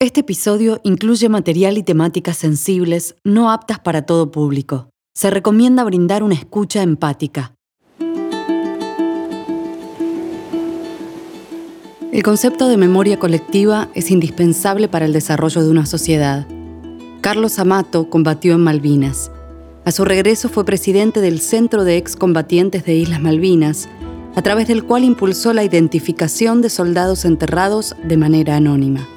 Este episodio incluye material y temáticas sensibles no aptas para todo público. Se recomienda brindar una escucha empática. El concepto de memoria colectiva es indispensable para el desarrollo de una sociedad. Carlos Amato combatió en Malvinas. A su regreso fue presidente del Centro de Excombatientes de Islas Malvinas, a través del cual impulsó la identificación de soldados enterrados de manera anónima.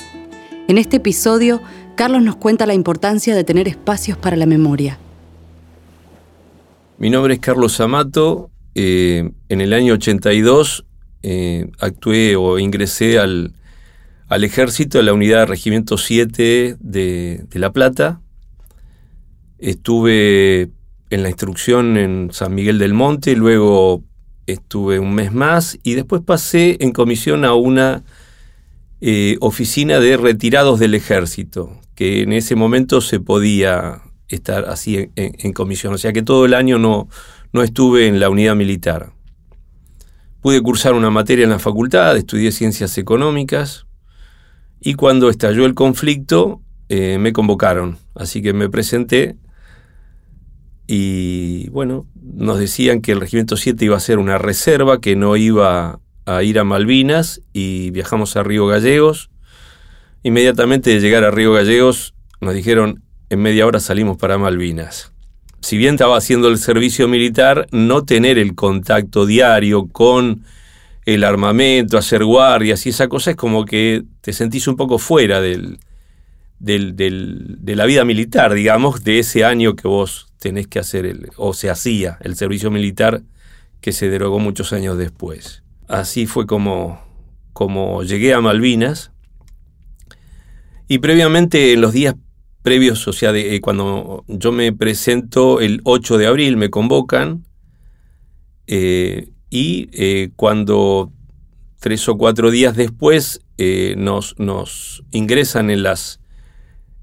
En este episodio, Carlos nos cuenta la importancia de tener espacios para la memoria. Mi nombre es Carlos Amato. Eh, en el año 82 eh, actué o ingresé al, ejército de la unidad Regimiento 7 de, de La Plata. Estuve en la instrucción en San Miguel del Monte, luego estuve un mes más y después pasé en comisión a una eh, oficina de retirados del ejército, que en ese momento se podía estar así en, comisión, o sea que todo el año no, no estuve en la unidad militar. Pude cursar una materia en la facultad, estudié ciencias económicas y cuando estalló el conflicto eh, me convocaron, así que me presenté y bueno, nos decían que el Regimiento 7 iba a ser una reserva, que no iba a ir a Malvinas y viajamos a Río Gallegos. Inmediatamente de llegar a Río Gallegos nos dijeron en media hora salimos para Malvinas. Si bien estaba haciendo el servicio militar, no tener el contacto diario con el armamento, hacer guardias y esa cosa es como que te sentís un poco fuera del, del, de la vida militar, digamos, de ese año que vos tenés que hacer, el, o se hacía el servicio militar que se derogó muchos años después. Así fue como, como llegué a Malvinas. Y previamente, en los días previos, o sea, de, eh, cuando yo me presento el 8 de abril, me convocan. Eh, y eh, cuando tres o cuatro días después nos, nos, ingresan en las,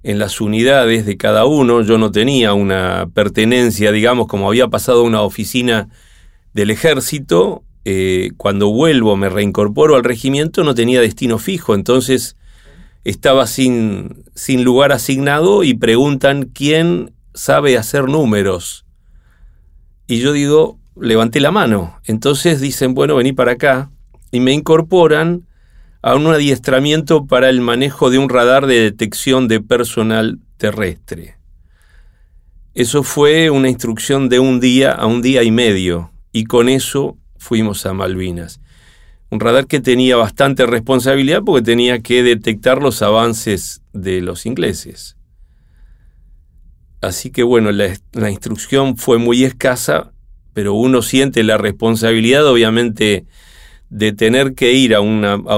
en las unidades de cada uno, yo no tenía una pertenencia, digamos, como había pasado a una oficina del ejército, eh, cuando vuelvo, me reincorporo al regimiento, no tenía destino fijo, entonces estaba sin, sin lugar asignado y preguntan quién sabe hacer números. Y yo digo, levanté la mano. Entonces dicen, bueno, vení para acá. Y me incorporan a un adiestramiento para el manejo de un radar de detección de personal terrestre. Eso fue una instrucción de un día a un día y medio. Y con eso fuimos a Malvinas. Un radar que tenía bastante responsabilidad porque tenía que detectar los avances de los ingleses. Así que bueno, la, instrucción fue muy escasa, pero uno siente la responsabilidad obviamente de tener que ir a, a,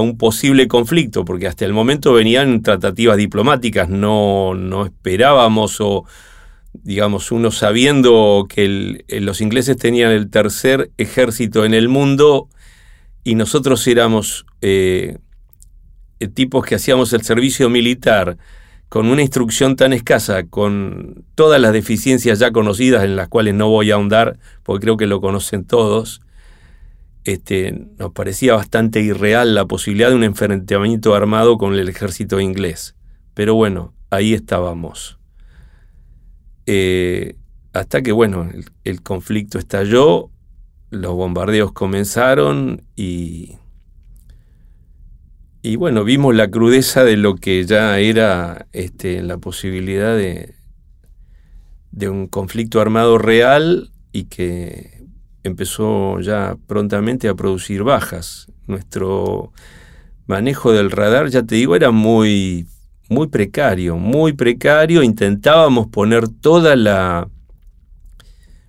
un posible conflicto, porque hasta el momento venían tratativas diplomáticas, no, no esperábamos o digamos, uno sabiendo que eh, los ingleses tenían el tercer ejército en el mundo y nosotros éramos eh, tipos que hacíamos el servicio militar con una instrucción tan escasa, con todas las deficiencias ya conocidas en las cuales no voy a ahondar, porque creo que lo conocen todos, este, nos parecía bastante irreal la posibilidad de un enfrentamiento armado con el ejército inglés. Pero bueno, ahí estábamos. Eh, hasta que, bueno, el, conflicto estalló, los bombardeos comenzaron y, y, bueno, vimos la crudeza de lo que ya era este, la posibilidad de, de un conflicto armado real y que empezó ya prontamente a producir bajas. Nuestro manejo del radar, ya te digo, era muy muy precario, muy precario. Intentábamos poner toda la,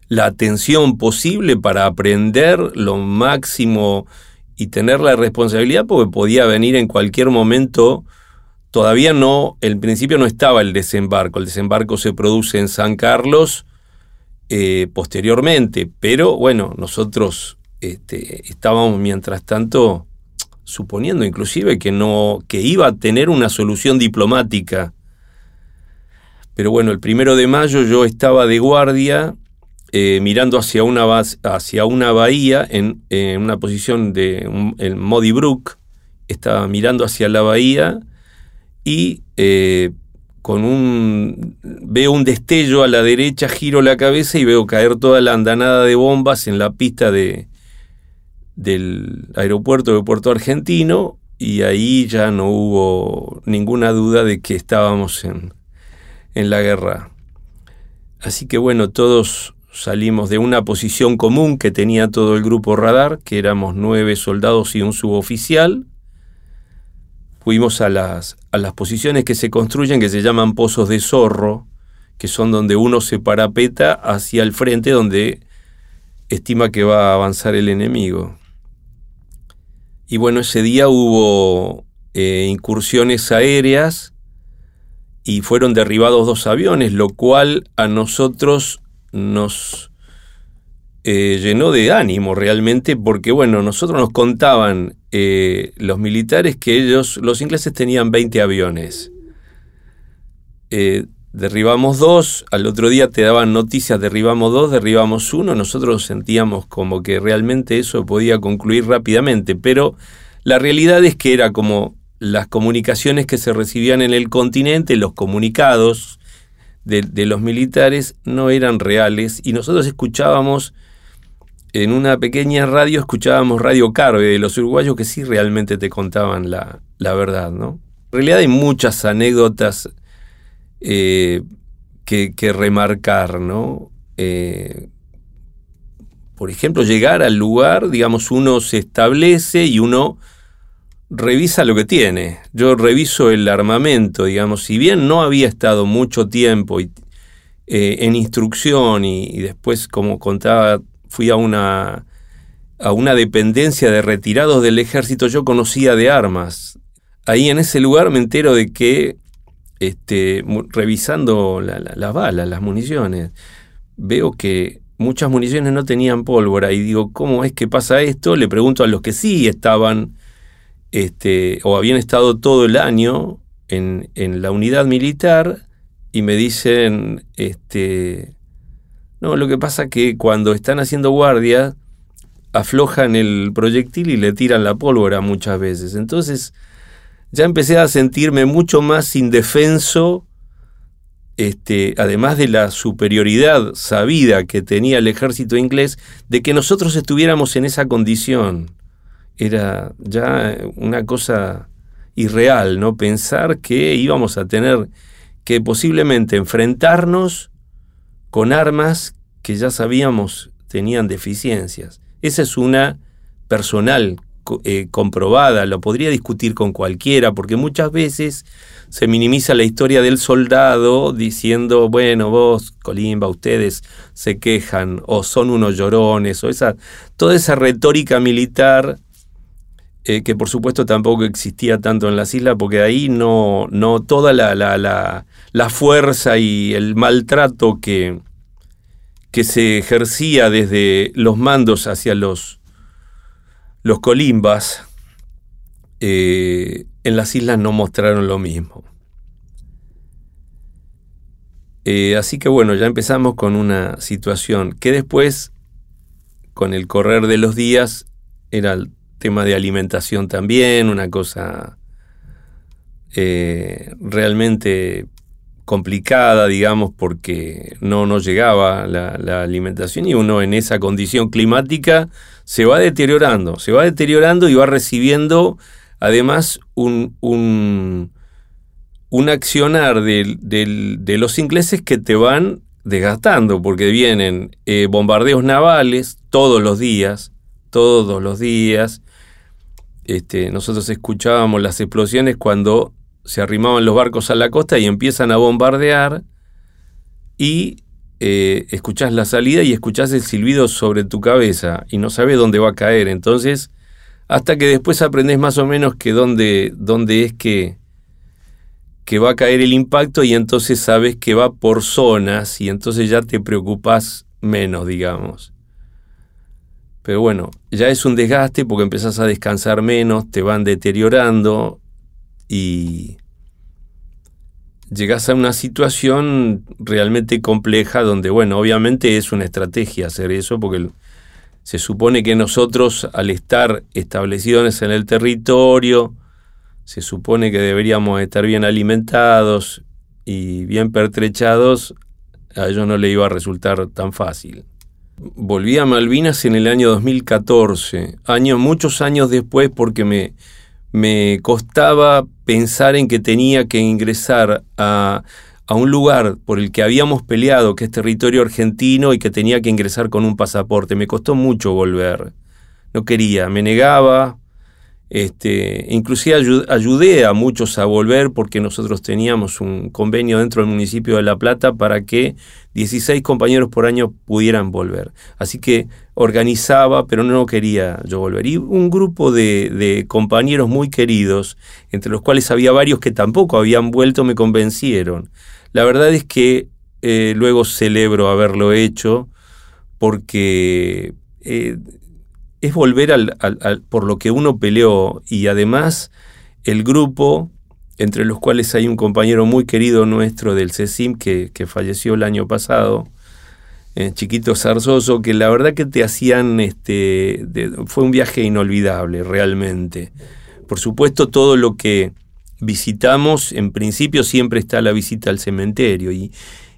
la atención posible para aprender lo máximo y tener la responsabilidad porque podía venir en cualquier momento. Todavía no, el principio no estaba el desembarco. El desembarco se produce en San Carlos eh, posteriormente, pero bueno, nosotros este, estábamos mientras tanto suponiendo inclusive que no que iba a tener una solución diplomática. Pero bueno, el primero de mayo yo estaba de guardia eh, mirando hacia una, hacia una bahía en, una posición de el Modi Brook, estaba mirando hacia la bahía y eh, con un veo un destello a la derecha, giro la cabeza y veo caer toda la andanada de bombas en la pista de, del aeropuerto de Puerto Argentino y ahí ya no hubo ninguna duda de que estábamos en, en la guerra. Así que bueno, todos salimos de una posición común que tenía todo el grupo radar, que éramos nueve soldados y un suboficial, fuimos a las, a las posiciones que se construyen, que se llaman pozos de zorro, que son donde uno se parapeta hacia el frente, donde estima que va a avanzar el enemigo. Y bueno, ese día hubo eh, incursiones aéreas y fueron derribados dos aviones, lo cual a nosotros nos eh, llenó de ánimo realmente, porque bueno, nosotros nos contaban eh, los militares que ellos, los ingleses tenían 20 aviones. Derribamos dos, al otro día te daban noticias, derribamos dos, derribamos uno, nosotros sentíamos como que realmente eso podía concluir rápidamente, pero la realidad es que era como las comunicaciones que se recibían en el continente, los comunicados de, de los militares no eran reales y nosotros escuchábamos en una pequeña radio escuchábamos Radio Carve de los uruguayos que sí realmente te contaban la, verdad, ¿no? En realidad hay muchas anécdotas eh, que, remarcar, ¿no? Eh, por ejemplo, llegar al lugar, digamos, uno se establece y uno revisa lo que tiene. Yo reviso el armamento, digamos, si bien no había estado mucho tiempo eh, en instrucción y, después, como contaba fui a una, a una dependencia de retirados del ejército, yo conocía de armas. Ahí en ese lugar me entero de que, este, revisando las balas, las municiones, veo que muchas municiones no tenían pólvora y digo, ¿cómo es que pasa esto? Le pregunto a los que sí estaban este, o habían estado todo el año en, en la unidad militar y me dicen, este, no, lo que pasa es que cuando están haciendo guardia, aflojan el proyectil y le tiran la pólvora muchas veces. Entonces, ya empecé a sentirme mucho más indefenso, este, además de la superioridad sabida que tenía el ejército inglés, de que nosotros estuviéramos en esa condición. Era ya una cosa irreal, ¿no? Pensar que íbamos a tener que posiblemente enfrentarnos con armas que ya sabíamos tenían deficiencias. Esa es una personal eh, comprobada, lo podría discutir con cualquiera, porque muchas veces se minimiza la historia del soldado diciendo, bueno, vos, Colimba, ustedes se quejan, o son unos llorones, o esa, toda esa retórica militar eh, que por supuesto tampoco existía tanto en las islas, porque ahí no, no toda la, la, la, fuerza y el maltrato que, que se ejercía desde los mandos hacia los, los colimbas, eh, en las islas no mostraron lo mismo. Eh, así que bueno, ya empezamos con una situación que después, con el correr de los días, era tema de alimentación también, una cosa eh, realmente complicada, digamos, porque no nos llegaba la, alimentación y uno en esa condición climática se va deteriorando, se va deteriorando y va recibiendo además un, un, un accionar de, los ingleses que te van desgastando, porque vienen eh, bombardeos navales todos los días, todos los días, este, nosotros escuchábamos las explosiones cuando se arrimaban los barcos a la costa y empiezan a bombardear y eh, escuchás la salida y escuchás el silbido sobre tu cabeza y no sabes dónde va a caer. Entonces, hasta que después aprendes más o menos que dónde, dónde es que, que va a caer el impacto y entonces sabes que va por zonas y entonces ya te preocupas menos, digamos. Pero bueno, ya es un desgaste porque empezás a descansar menos, te van deteriorando y llegás a una situación realmente compleja donde, bueno, obviamente es una estrategia hacer eso porque se supone que nosotros al estar establecidos en el territorio, se supone que deberíamos estar bien alimentados y bien pertrechados, a ellos no le iba a resultar tan fácil. Volví a Malvinas en el año 2014, años, muchos años después porque me, me costaba pensar en que tenía que ingresar a, a un lugar por el que habíamos peleado, que es territorio argentino, y que tenía que ingresar con un pasaporte. Me costó mucho volver. No quería, me negaba, este, inclusive ayudé a muchos a volver porque nosotros teníamos un convenio dentro del municipio de La Plata para que 16 compañeros por año pudieran volver. Así que organizaba, pero no quería yo volver. Y un grupo de, compañeros muy queridos, entre los cuales había varios que tampoco habían vuelto, me convencieron. La verdad es que eh, luego celebro haberlo hecho porque... Eh, es volver al, por lo que uno peleó y además el grupo, entre los cuales hay un compañero muy querido nuestro del CECIM que, falleció el año pasado, eh, Chiquito Zarzoso, que la verdad que te hacían, este, fue un viaje inolvidable realmente. Por supuesto todo lo que visitamos, en principio siempre está la visita al cementerio y,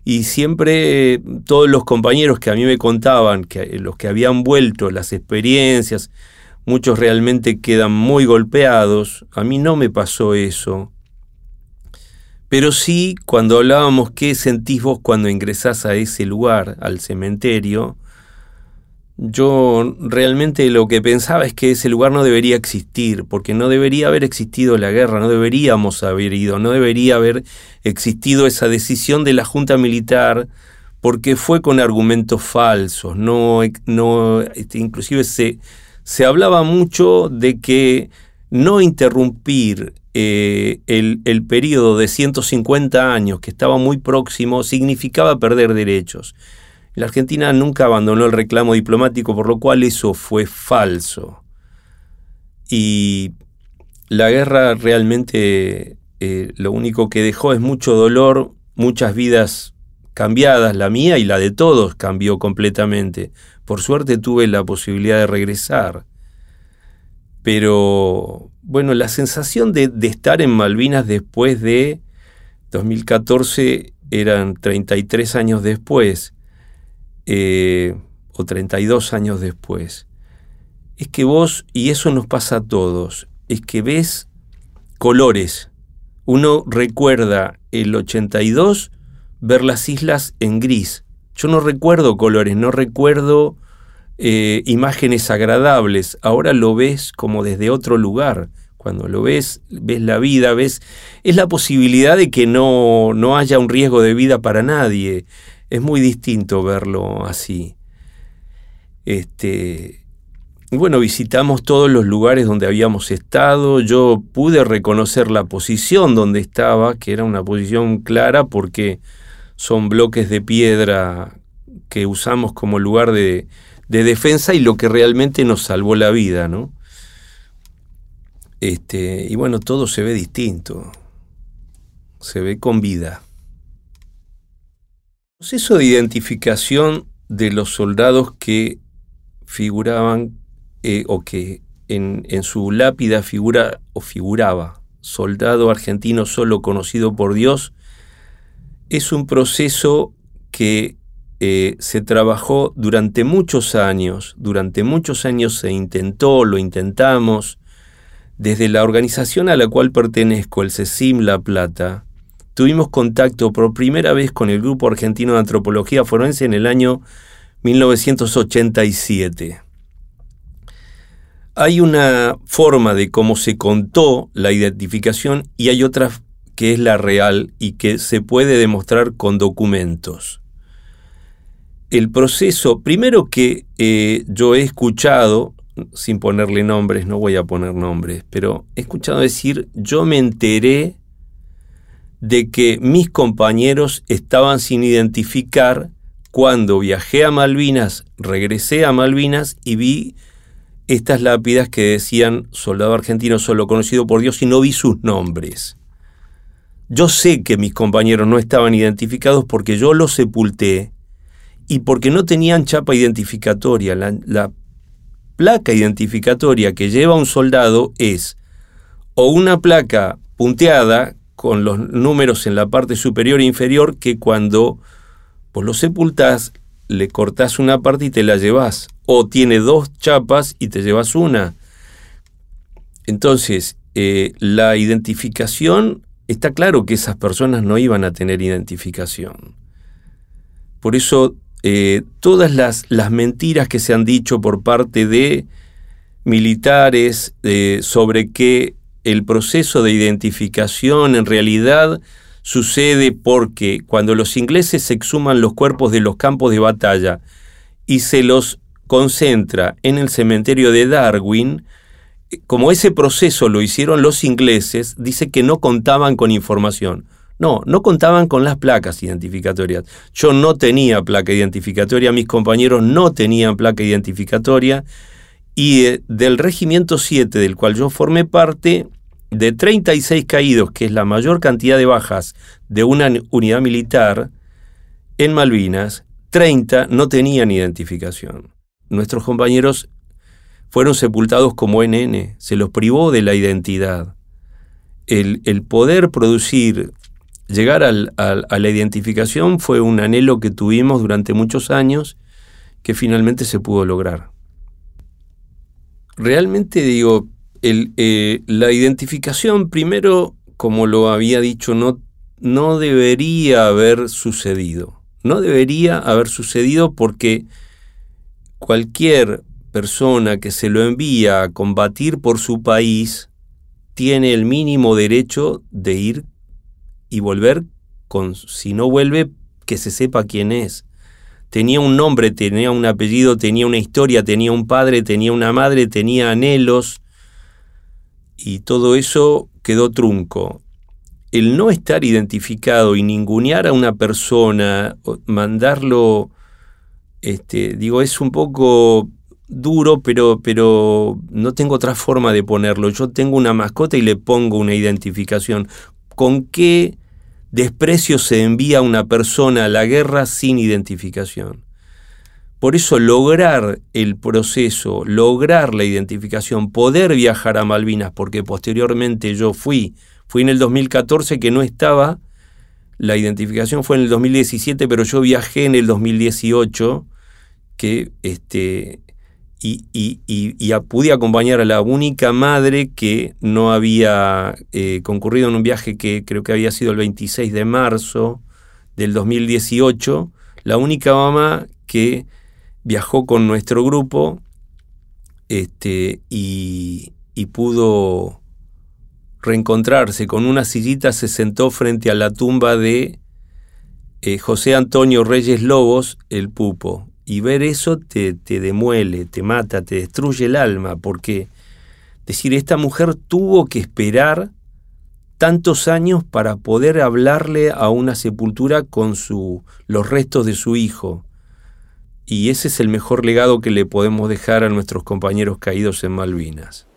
y siempre todos los compañeros que a mí me contaban, que los que habían vuelto, las experiencias, muchos realmente quedan muy golpeados, a mí no me pasó eso. Pero sí, cuando hablábamos qué sentís vos cuando ingresás a ese lugar, al cementerio, yo realmente lo que pensaba es que ese lugar no debería existir, porque no debería haber existido la guerra, no deberíamos haber ido, no debería haber existido esa decisión de la Junta Militar, porque fue con argumentos falsos, no, no este, inclusive se, se hablaba mucho de que no interrumpir eh, el, el periodo de 150 años que estaba muy próximo significaba perder derechos. La Argentina nunca abandonó el reclamo diplomático, por lo cual eso fue falso. Y la guerra realmente eh, lo único que dejó es mucho dolor, muchas vidas cambiadas, la mía y la de todos cambió completamente. Por suerte tuve la posibilidad de regresar. Pero bueno, la sensación de, de estar en Malvinas después de 2014 eran 33 años después eh, o 32 años después, es que vos, y eso nos pasa a todos, es que ves colores. Uno recuerda el 82 ver las islas en gris. Yo no recuerdo colores, no recuerdo eh, imágenes agradables. Ahora lo ves como desde otro lugar. Cuando lo ves, ves la vida, ves... Es la posibilidad de que no, no haya un riesgo de vida para nadie es muy distinto verlo así. Este, bueno, visitamos todos los lugares donde habíamos estado. Yo pude reconocer la posición donde estaba, que era una posición clara porque son bloques de piedra que usamos como lugar de, de defensa y lo que realmente nos salvó la vida, ¿no? Este, y bueno, todo se ve distinto. Se ve con vida proceso de identificación de los soldados que figuraban eh, o que en, su lápida figura o figuraba soldado argentino solo conocido por Dios es un proceso que eh, se trabajó durante muchos años, durante muchos años se intentó, lo intentamos, desde la organización a la cual pertenezco, el CECIM La Plata, tuvimos contacto por primera vez con el Grupo Argentino de Antropología Forense en el año 1987. Hay una forma de cómo se contó la identificación y hay otra que es la real y que se puede demostrar con documentos. El proceso, primero que eh, yo he escuchado, sin ponerle nombres, no voy a poner nombres, pero he escuchado decir, yo me enteré de que mis compañeros estaban sin identificar cuando viajé a Malvinas, regresé a Malvinas y vi estas lápidas que decían soldado argentino solo conocido por Dios y no vi sus nombres. Yo sé que mis compañeros no estaban identificados porque yo los sepulté y porque no tenían chapa identificatoria. La, la placa identificatoria que lleva un soldado es o una placa punteada con los números en la parte superior e inferior que cuando vos lo sepultás, le cortás una parte y te la llevas. O tiene dos chapas y te llevas una. Entonces, eh, la identificación, está claro que esas personas no iban a tener identificación. Por eso, eh, todas las, las, mentiras que se han dicho por parte de militares eh, sobre que el proceso de identificación en realidad sucede porque cuando los ingleses se exhuman los cuerpos de los campos de batalla y se los concentra en el cementerio de Darwin, como ese proceso lo hicieron los ingleses, dice que no contaban con información. No, no contaban con las placas identificatorias. Yo no tenía placa identificatoria, mis compañeros no tenían placa identificatoria, y eh, del Regimiento 7, del cual yo formé parte, de 36 caídos, que es la mayor cantidad de bajas de una unidad militar, en Malvinas, 30 no tenían identificación. Nuestros compañeros fueron sepultados como NN, se los privó de la identidad. El, poder producir, llegar a la identificación fue un anhelo que tuvimos durante muchos años que finalmente se pudo lograr. Realmente digo, eh, la identificación, primero, como lo había dicho, no, no debería haber sucedido. No debería haber sucedido porque cualquier persona que se lo envía a combatir por su país tiene el mínimo derecho de ir y volver con, si no vuelve, que se sepa quién es. Tenía un nombre, tenía un apellido, tenía una historia, tenía un padre, tenía una madre, tenía anhelos, y todo eso quedó trunco. El no estar identificado y ningunear a una persona, mandarlo, este, digo, es un poco duro, pero, pero no tengo otra forma de ponerlo. Yo tengo una mascota y le pongo una identificación. ¿Con qué desprecio se envía a una persona a la guerra sin identificación? Por eso lograr el proceso, lograr la identificación, poder viajar a Malvinas, porque posteriormente yo fui, fui en el 2014 que no estaba, la identificación fue en el 2017, pero yo viajé en el 2018, que este, y, y, pude acompañar a la única madre que no había eh, concurrido en un viaje que creo que había sido el 26 de marzo del 2018, la única mamá que viajó con nuestro grupo este, y, pudo reencontrarse con una sillita, se sentó frente a la tumba de eh, José Antonio Reyes Lobos, el pupo, y ver eso te, te demuele, te mata, te destruye el alma, porque decir, esta mujer tuvo que esperar tantos años para poder hablarle a una sepultura con su, los restos de su hijo. Y ese es el mejor legado que le podemos dejar a nuestros compañeros caídos en Malvinas.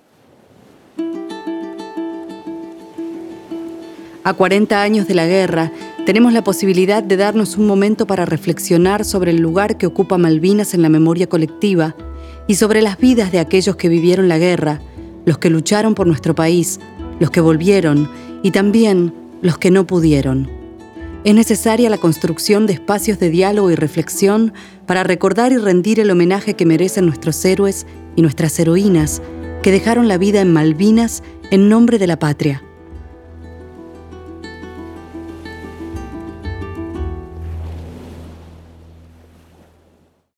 A 40 años de la guerra, tenemos la posibilidad de darnos un momento para reflexionar sobre el lugar que ocupa Malvinas en la memoria colectiva y sobre las vidas de aquellos que vivieron la guerra, los que lucharon por nuestro país, los que volvieron y también los que no pudieron. Es necesaria la construcción de espacios de diálogo y reflexión para recordar y rendir el homenaje que merecen nuestros héroes y nuestras heroínas que dejaron la vida en Malvinas en nombre de la patria.